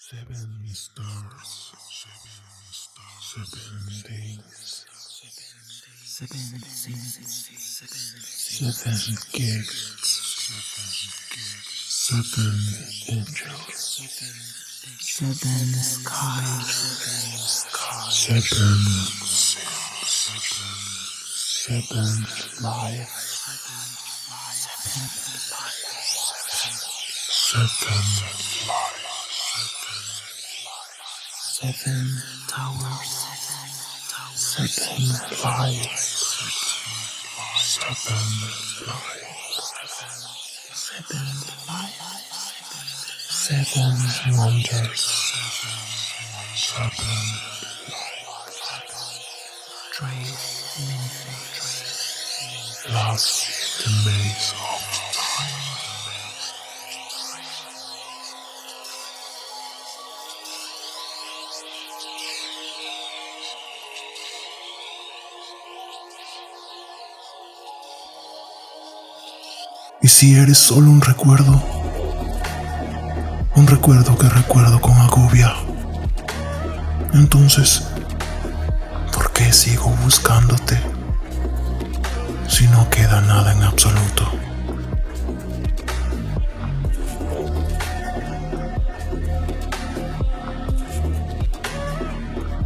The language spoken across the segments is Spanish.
Seven stars, seven days, Seven sins, seven gifts, seven angels, seven skies, seven seven life, seven life, seven towers, seven life, seven life, seven seven wonders, seven trace many the maze si eres solo un recuerdo? Un recuerdo que recuerdo con agobia. Entonces, ¿por qué sigo buscándote? Si no queda nada en absoluto.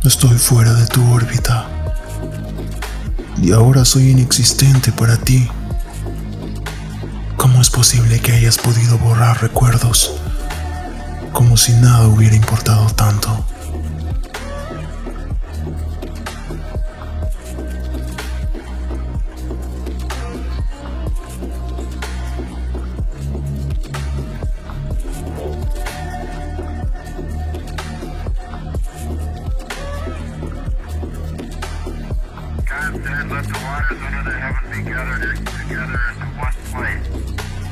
Estoy fuera de tu órbita. Y ahora soy inexistente para ti. ¿Cómo es posible que hayas podido borrar recuerdos como si nada hubiera importado tanto?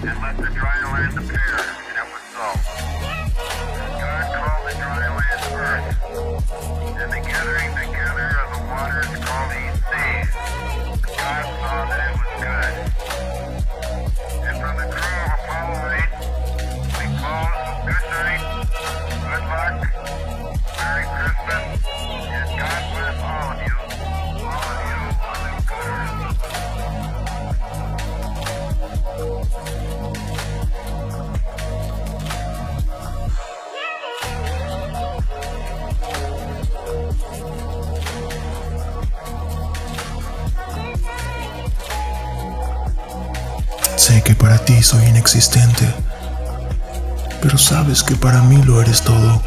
And let the dry land appear, and it was so. God called the dry land earth, and the gathering together of the waters called he seas. God saw that it was good. And from the crew of Apollo 8, we close good night, good luck, Sé que para ti soy inexistente, pero sabes que para mí lo eres todo.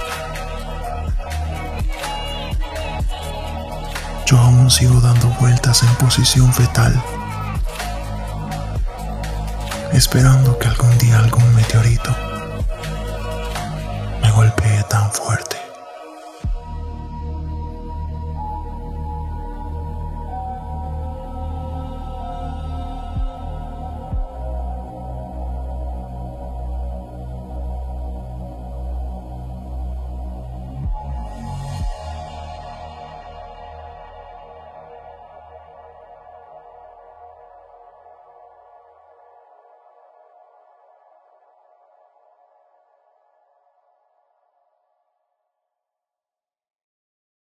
Yo aún sigo dando vueltas en posición fetal, esperando que algún día algún meteorito